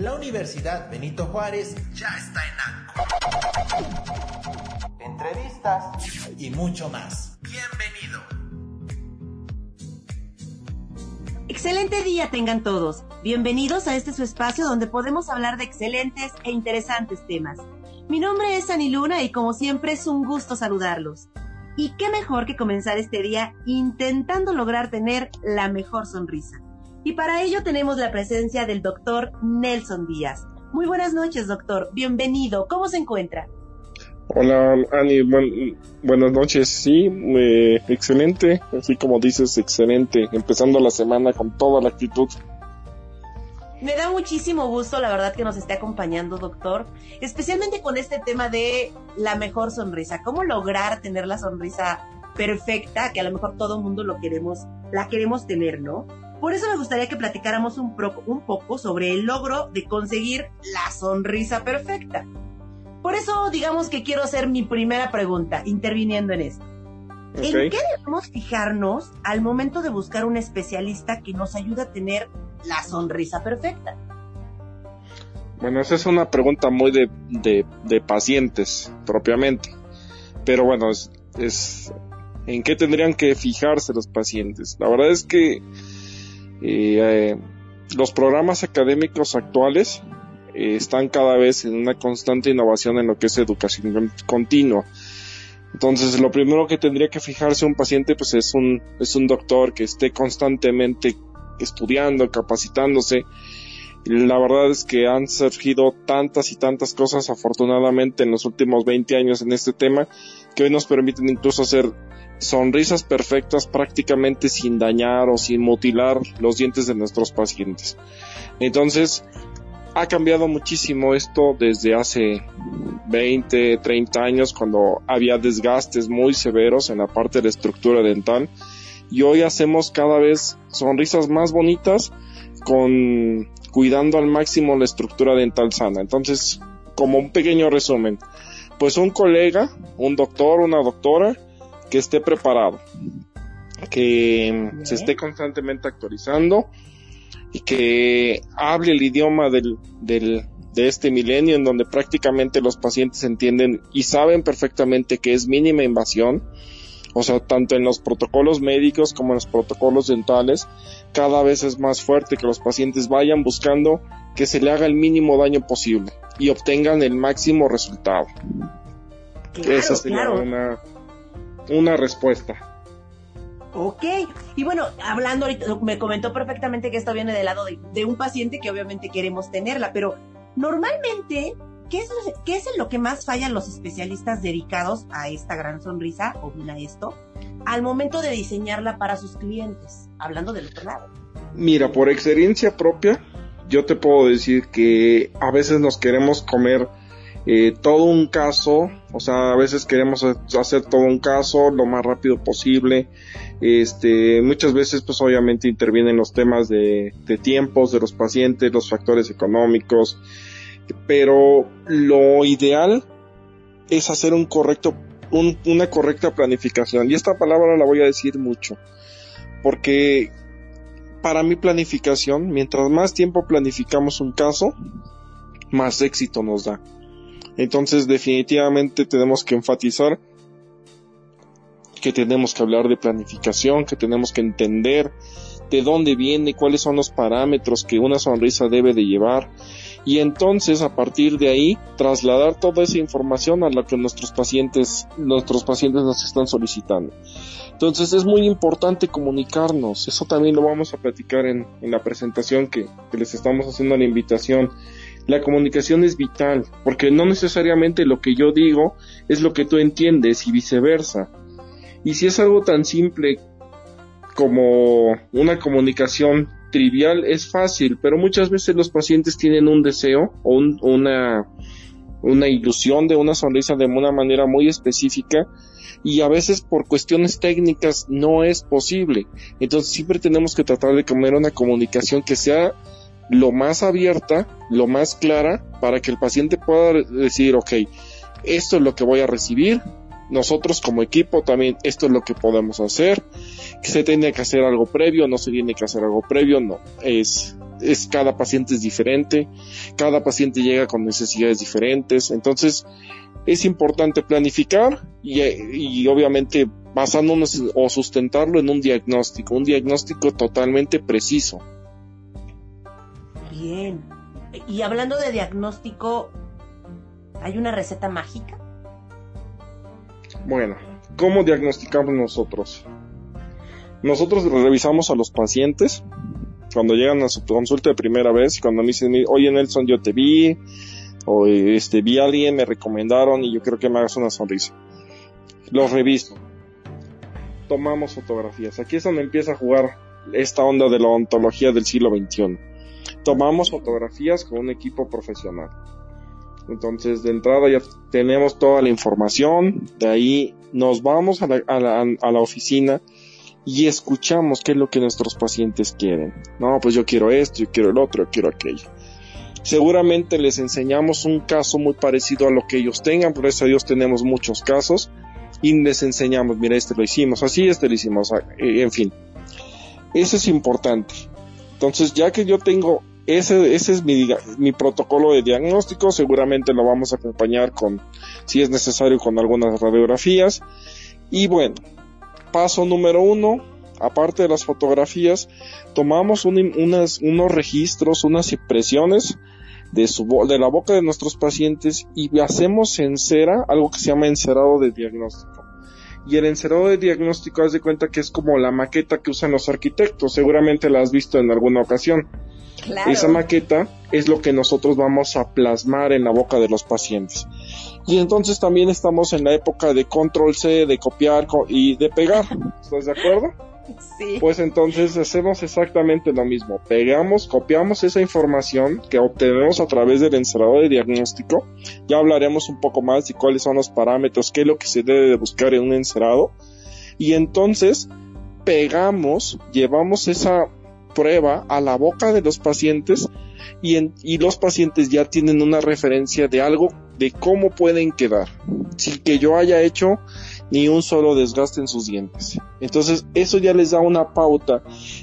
La Universidad Benito Juárez ya está en ANCO. Entrevistas y mucho más. Bienvenido. Excelente día tengan todos. Bienvenidos a este su espacio donde podemos hablar de excelentes e interesantes temas. Mi nombre es Ani Luna y como siempre es un gusto saludarlos. Y qué mejor que comenzar este día intentando lograr tener la mejor sonrisa. Y para ello tenemos la presencia del doctor Nelson Díaz. Muy buenas noches, doctor. Bienvenido. ¿Cómo se encuentra? Hola, Ani. buenas noches. Sí, eh, excelente. Así como dices, excelente. Empezando la semana con toda la actitud. Me da muchísimo gusto, la verdad, que nos esté acompañando, doctor, especialmente con este tema de la mejor sonrisa. ¿Cómo lograr tener la sonrisa perfecta, que a lo mejor todo el mundo lo queremos, la queremos tener, ¿no? Por eso me gustaría que platicáramos un, un poco sobre el logro de conseguir la sonrisa perfecta. Por eso, digamos que quiero hacer mi primera pregunta, interviniendo en esto. ¿En qué debemos fijarnos al momento de buscar un especialista que nos ayude a tener la sonrisa perfecta? Bueno, esa es una pregunta muy de, de, pacientes, propiamente. Pero bueno, es, en qué tendrían que fijarse los pacientes. La verdad es que eh, los programas académicos actuales eh, están cada vez en una constante innovación en lo que es educación continua. Entonces, lo primero que tendría que fijarse un paciente, pues es un, es un doctor que esté constantemente estudiando, capacitándose. La verdad es que han surgido tantas y tantas cosas, afortunadamente, en los últimos 20 años en este tema, que hoy nos permiten incluso hacer sonrisas perfectas prácticamente sin dañar o sin mutilar los dientes de nuestros pacientes. Entonces, ha cambiado muchísimo esto desde hace 20, 30 años cuando había desgastes muy severos en la parte de la estructura dental y hoy hacemos cada vez sonrisas más bonitas con cuidando al máximo la estructura dental sana. Entonces, como un pequeño resumen, pues un colega, un doctor, una doctora, que esté preparado, que se esté constantemente actualizando y que hable el idioma del, del, de este milenio en donde prácticamente los pacientes entienden y saben perfectamente que es mínima invasión, o sea, tanto en los protocolos médicos como en los protocolos dentales, cada vez es más fuerte que los pacientes vayan buscando que se le haga el mínimo daño posible y obtengan el máximo resultado. Esa sería una, una respuesta. Ok, y bueno, hablando ahorita, me comentó perfectamente que esto viene del lado de, un paciente que obviamente queremos tenerla, pero normalmente, ¿qué es, ¿qué es en lo que más fallan los especialistas dedicados a esta gran sonrisa, o bien a esto, al momento de diseñarla para sus clientes? Hablando del otro lado. Mira, por experiencia propia, yo te puedo decir que a veces nos queremos comer eh, todo un caso, o sea, a veces queremos hacer todo un caso lo más rápido posible. Este, muchas veces, pues obviamente intervienen los temas de, tiempos de los pacientes, los factores económicos, pero lo ideal es hacer un correcto, una correcta planificación. Y esta palabra la voy a decir mucho, porque para mi planificación, mientras más tiempo planificamos un caso, más éxito nos da. Entonces definitivamente tenemos que enfatizar que tenemos que hablar de planificación, que tenemos que entender de dónde viene, cuáles son los parámetros que una sonrisa debe de llevar. Y entonces a partir de ahí trasladar toda esa información a la que nuestros pacientes nuestros pacientes nos están solicitando. Entonces es muy importante comunicarnos, eso también lo vamos a platicar en, la presentación que, que les estamos haciendo la invitación la comunicación es vital, porque no necesariamente lo que yo digo es lo que tú entiendes y viceversa. Y si es algo tan simple como una comunicación trivial, es fácil, pero muchas veces los pacientes tienen un deseo o una, una ilusión de una sonrisa de una manera muy específica y a veces por cuestiones técnicas no es posible. Entonces siempre tenemos que tratar de comer una comunicación que sea lo más abierta, lo más clara, para que el paciente pueda decir, ok, esto es lo que voy a recibir, nosotros como equipo también esto es lo que podemos hacer, se tiene que hacer algo previo, no se tiene que hacer algo previo, no, es es cada paciente es diferente, cada paciente llega con necesidades diferentes, entonces es importante planificar y, y obviamente basándonos o sustentarlo en un diagnóstico, un diagnóstico totalmente preciso. Bien. Y hablando de diagnóstico, ¿hay una receta mágica? Bueno, ¿cómo diagnosticamos nosotros? Nosotros revisamos a los pacientes cuando llegan a su consulta de primera vez y cuando me dicen, oye Nelson, yo te vi, o este, vi a alguien, me recomendaron y yo quiero que me hagas una sonrisa. Los reviso. Tomamos fotografías. Aquí es donde empieza a jugar esta onda de la ontología del siglo XXI. Tomamos fotografías con un equipo profesional. Entonces, de entrada ya tenemos toda la información, de ahí nos vamos a la, a a oficina y escuchamos qué es lo que nuestros pacientes quieren. No, pues yo quiero esto, yo quiero el otro, yo quiero aquello. Seguramente les enseñamos un caso muy parecido a lo que ellos tengan, por eso Dios tenemos muchos casos y les enseñamos, mira, este lo hicimos así, este lo hicimos, en fin. Eso es importante. Entonces, ya que yo tengo ese, ese es mi, mi protocolo de diagnóstico, seguramente lo vamos a acompañar con, si es necesario, con algunas radiografías. Y bueno, paso número uno, aparte de las fotografías, tomamos unos registros, unas impresiones de, su, de la boca de nuestros pacientes y hacemos en cera algo que se llama encerado de diagnóstico. Y el encerado de diagnóstico, haz de cuenta que es como la maqueta que usan los arquitectos, seguramente la has visto en alguna ocasión. Esa maqueta es lo que nosotros vamos a plasmar en la boca de los pacientes. Y entonces también estamos en la época de control C, de copiar y de pegar. ¿Estás de acuerdo? Pues entonces hacemos exactamente lo mismo. Pegamos, copiamos esa información que obtenemos a través del encerrador de diagnóstico. Ya hablaremos un poco más de cuáles son los parámetros, qué es lo que se debe de buscar en un encerado. Y entonces pegamos, llevamos esa prueba a la boca de los pacientes y, en, y los pacientes ya tienen una referencia de algo de cómo pueden quedar sin que yo haya hecho ni un solo desgaste en sus dientes. Entonces eso ya les da una pauta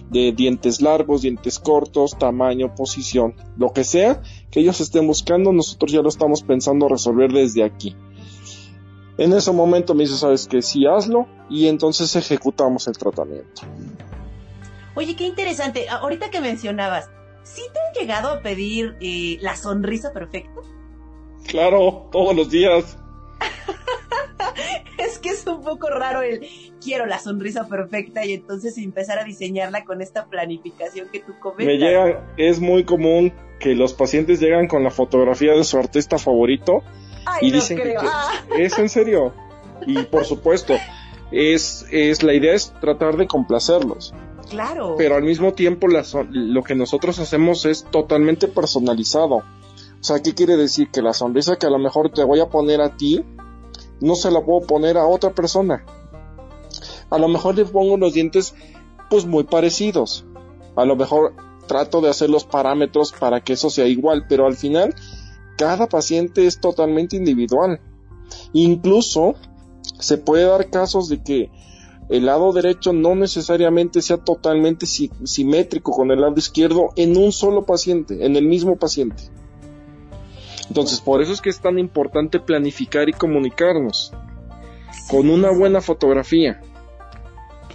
de dientes largos, dientes cortos, tamaño, posición, lo que sea que ellos estén buscando, nosotros ya lo estamos pensando resolver desde aquí. En ese momento me dice, sabes que sí, hazlo y entonces ejecutamos el tratamiento. Oye, qué interesante. Ahorita que mencionabas, ¿sí te han llegado a pedir eh, la sonrisa perfecta? Claro, todos los días. un poco raro el quiero la sonrisa perfecta y entonces empezar a diseñarla con esta planificación que tú comentas. Me llega, es muy común que los pacientes llegan con la fotografía de su artista favorito Ay, y no dicen creo. que Ah. es en serio. Y por supuesto, es, es la idea es tratar de complacerlos. Claro. pero al mismo tiempo la lo que nosotros hacemos es totalmente personalizado. O sea, ¿qué quiere decir? Que la sonrisa que a lo mejor te voy a poner a ti, no se la puedo poner a otra persona. A lo mejor le pongo los dientes pues muy parecidos. A lo mejor trato de hacer los parámetros para que eso sea igual, pero al final cada paciente es totalmente individual. Incluso se puede dar casos de que el lado derecho no necesariamente sea totalmente si- simétrico con el lado izquierdo en un solo paciente, en el mismo paciente. Entonces, por eso es que es tan importante planificar y comunicarnos con una buena fotografía,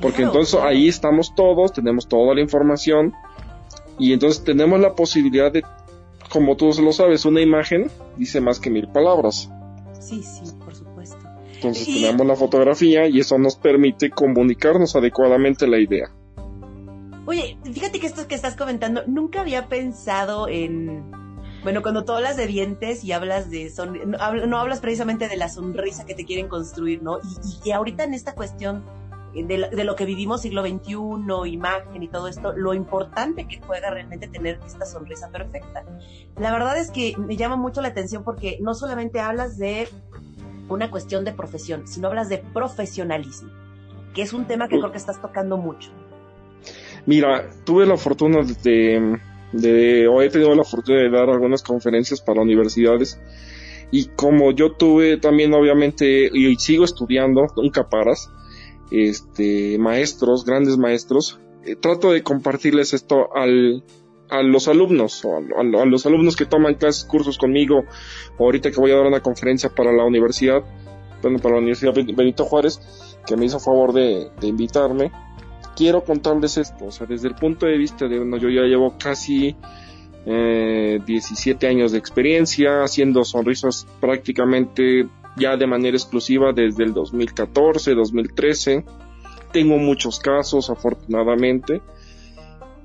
porque entonces ahí estamos todos, tenemos toda la información y entonces tenemos la posibilidad de, como tú lo sabes, una imagen dice más que mil palabras. Sí, sí, por supuesto. Entonces Y- tenemos la fotografía y eso nos permite comunicarnos adecuadamente la idea. Oye, fíjate que esto que estás comentando, nunca había pensado en... Bueno, cuando tú hablas de dientes y hablas de... Son, no, no hablas precisamente de la sonrisa que te quieren construir, ¿no? Y, y, y ahorita en esta cuestión eh, de, de lo que vivimos siglo XXI, imagen y todo esto, lo importante que juega realmente tener esta sonrisa perfecta. La verdad es que me llama mucho la atención porque no solamente hablas de una cuestión de profesión, sino hablas de profesionalismo, que es un tema que creo que estás tocando mucho. Mira, tuve la fortuna de, de, o he tenido la fortuna de dar algunas conferencias para universidades y como yo tuve también obviamente y sigo estudiando, nunca paras, este, maestros, grandes maestros, eh, trato de compartirles esto al, a los alumnos o a, los alumnos que toman clases, cursos conmigo, ahorita que voy a dar una conferencia para la universidad, bueno, para la Universidad Benito Juárez, que me hizo favor de, invitarme, quiero contarles esto, o sea, desde el punto de vista de, bueno, yo ya llevo casi eh, 17 años de experiencia, haciendo sonrisas prácticamente ya de manera exclusiva desde el 2014, 2013. Tengo muchos casos, afortunadamente.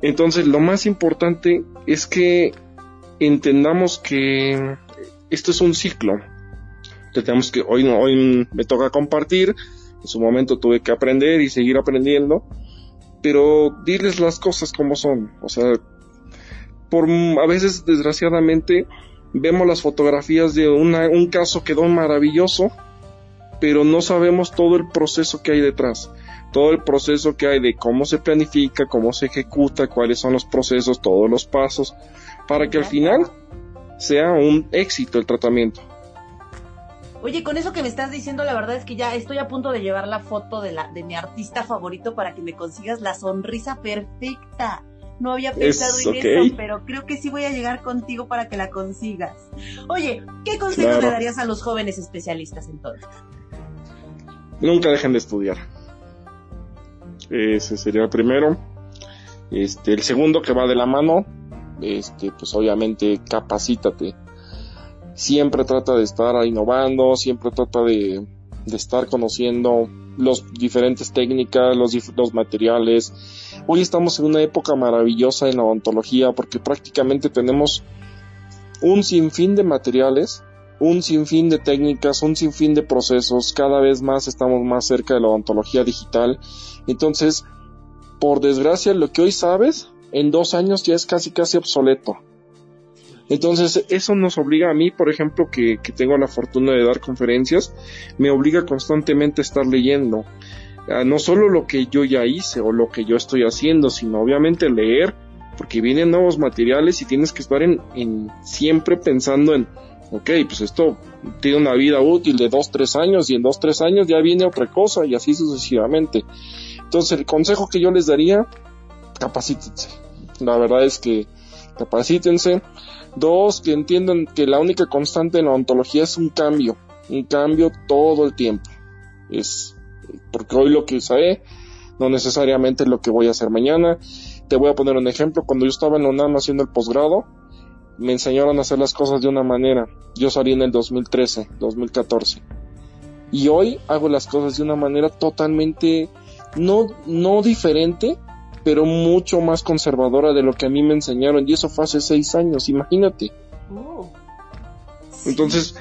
Entonces, lo más importante es que entendamos que esto es un ciclo. Tenemos que hoy hoy me toca compartir, en su momento tuve que aprender y seguir aprendiendo, pero dirles las cosas como son, o sea, por a veces desgraciadamente vemos las fotografías de un caso quedó maravilloso, pero no sabemos todo el proceso que hay detrás, todo el proceso que hay de cómo se planifica, cómo se ejecuta, cuáles son los procesos, todos los pasos, para que al final sea un éxito el tratamiento. Oye, con eso que me estás diciendo, la verdad es que ya estoy a punto de llevar la foto de, la, de mi artista favorito para que me consigas la sonrisa perfecta. No había pensado en eso, pero creo que sí voy a llegar contigo para que la consigas. Oye, ¿qué consejo le darías a los jóvenes especialistas entonces? Nunca dejen de estudiar. Ese sería el primero. Este, el segundo que va de la mano, este, pues obviamente capacítate. Siempre trata de estar innovando, siempre trata de, de estar conociendo los diferentes técnicas, los, los materiales, Hoy estamos en una época maravillosa en la odontología porque prácticamente tenemos un sinfín de materiales, un sinfín de técnicas, un sinfín de procesos, cada vez más estamos más cerca de la odontología digital. Entonces, por desgracia, lo que hoy sabes, en dos años ya es casi casi obsoleto. Entonces, eso nos obliga a mí, por ejemplo, que, que tengo la fortuna de dar conferencias, me obliga constantemente a estar leyendo, no solo lo que yo ya hice o lo que yo estoy haciendo, sino obviamente leer, porque vienen nuevos materiales y tienes que estar en, siempre pensando en, ok, pues esto tiene una vida útil de dos, tres años y en dos, tres años ya viene otra cosa y así sucesivamente. Entonces el consejo que yo les daría, capacítense. La verdad es que capacítense. Dos, que entiendan que la única constante en la ontología es un cambio, un cambio todo el tiempo. Es porque hoy lo que sé no necesariamente es lo que voy a hacer mañana. Te voy a poner un ejemplo, cuando yo estaba en la UNAM haciendo el posgrado, me enseñaron a hacer las cosas de una manera. Yo salí en el 2013, 2014. Y hoy hago las cosas de una manera totalmente, no, no diferente, pero mucho más conservadora de lo que a mí me enseñaron. Y eso fue hace seis años, imagínate. Oh. Entonces,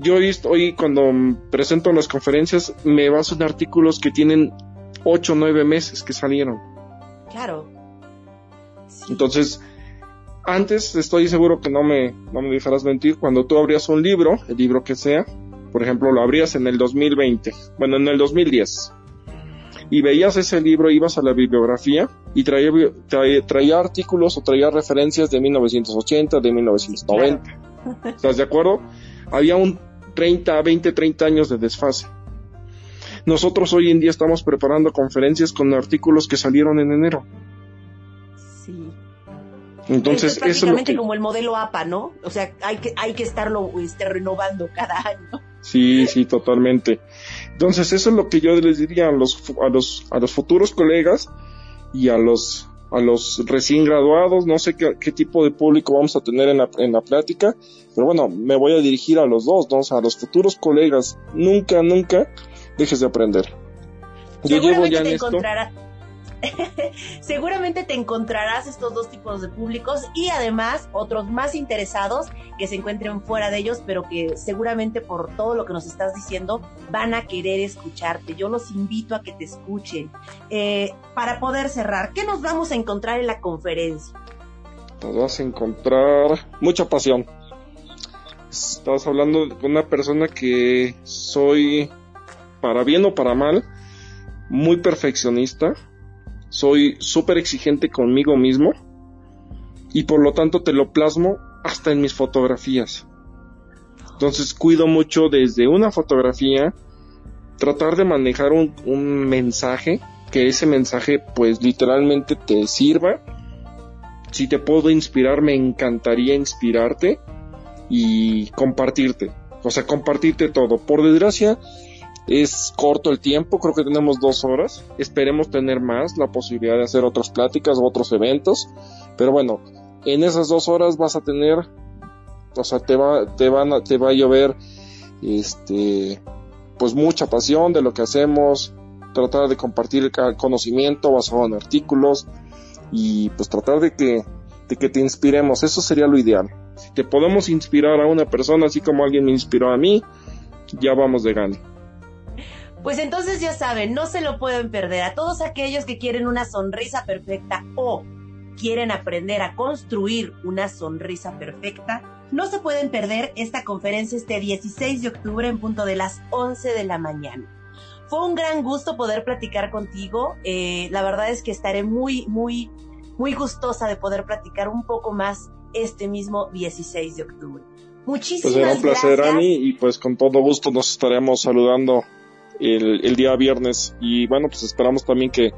yo hoy cuando presento las conferencias me baso en artículos que tienen 8 o 9 meses que salieron. Claro. Entonces, antes estoy seguro que no me, no me dejarás mentir, cuando tú abrías un libro, el libro que sea, por ejemplo, lo abrías en el 2020, bueno, en el 2010, y veías ese libro, ibas a la bibliografía y traía, traía, artículos o traía referencias de 1980, de 1990. ¿Estás de acuerdo? Había un 30, 20, 30 años de desfase. Nosotros hoy en día estamos preparando conferencias con artículos que salieron en enero. Sí. Entonces, es prácticamente como el modelo APA, ¿no? O sea, hay que, hay que estarlo este, renovando cada año. Sí, sí, totalmente. Entonces, eso es lo que yo les diría a los, a los, a los futuros colegas y a los a los recién graduados, no sé qué, tipo de público vamos a tener en la, en la plática, pero bueno, me voy a dirigir a los dos, ¿no? a los futuros colegas, nunca, nunca dejes de aprender. Yo llevo ya en esto. seguramente te encontrarás estos dos tipos de públicos y además otros más interesados que se encuentren fuera de ellos, pero que seguramente por todo lo que nos estás diciendo van a querer escucharte. Yo los invito a que te escuchen. Eh, para poder cerrar, ¿qué nos vamos a encontrar en la conferencia? Nos vas a encontrar mucha pasión. Estás hablando con una persona que soy, para bien o para mal, muy perfeccionista soy súper exigente conmigo mismo y por lo tanto te lo plasmo hasta en mis fotografías. Entonces cuido mucho desde una fotografía, tratar de manejar un, un mensaje, que ese mensaje pues literalmente te sirva Si te puedo inspirar, me encantaría inspirarte y compartirte. O sea, compartirte todo. Por desgracia, es corto el tiempo, creo que tenemos dos horas. Esperemos tener más, la posibilidad de hacer otras pláticas o otros eventos. Pero bueno, en esas dos horas vas a tener, o sea, te va, te van a, te va a llover, este, pues mucha pasión de lo que hacemos, tratar de compartir el conocimiento basado en artículos y pues tratar de que, de que te inspiremos. Eso sería lo ideal. Si te podemos inspirar a una persona así como alguien me inspiró a mí, ya vamos de gane. Pues entonces ya saben, no se lo pueden perder. A todos aquellos que quieren una sonrisa perfecta o quieren aprender a construir una sonrisa perfecta, no se pueden perder esta conferencia este 16 de octubre en punto de las 11 de la mañana. Fue un gran gusto poder platicar contigo. Eh, la verdad es que estaré muy, muy, muy gustosa de poder platicar un poco más este mismo 16 de octubre. Muchísimas gracias. Pues será un placer, Ani, y pues con todo gusto nos estaremos saludando el, día viernes. Y bueno, pues esperamos también que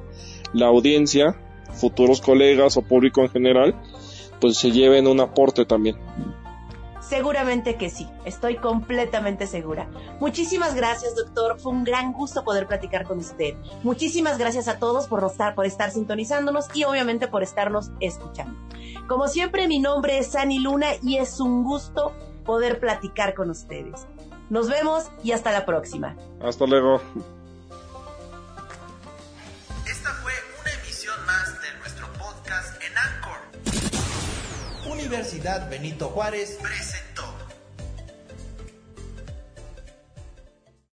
la audiencia, futuros colegas o público en general, pues se lleven un aporte también. Seguramente que sí, estoy completamente segura. Muchísimas gracias, doctor. Fue un gran gusto poder platicar con usted. Muchísimas gracias a todos por estar, por estar sintonizándonos y obviamente por estarnos escuchando. Como siempre, mi nombre es Sani Luna y es un gusto poder platicar con ustedes. Nos vemos y hasta la próxima. Hasta luego. Esta fue una emisión más de nuestro podcast en Anchor. Universidad Benito Juárez presenta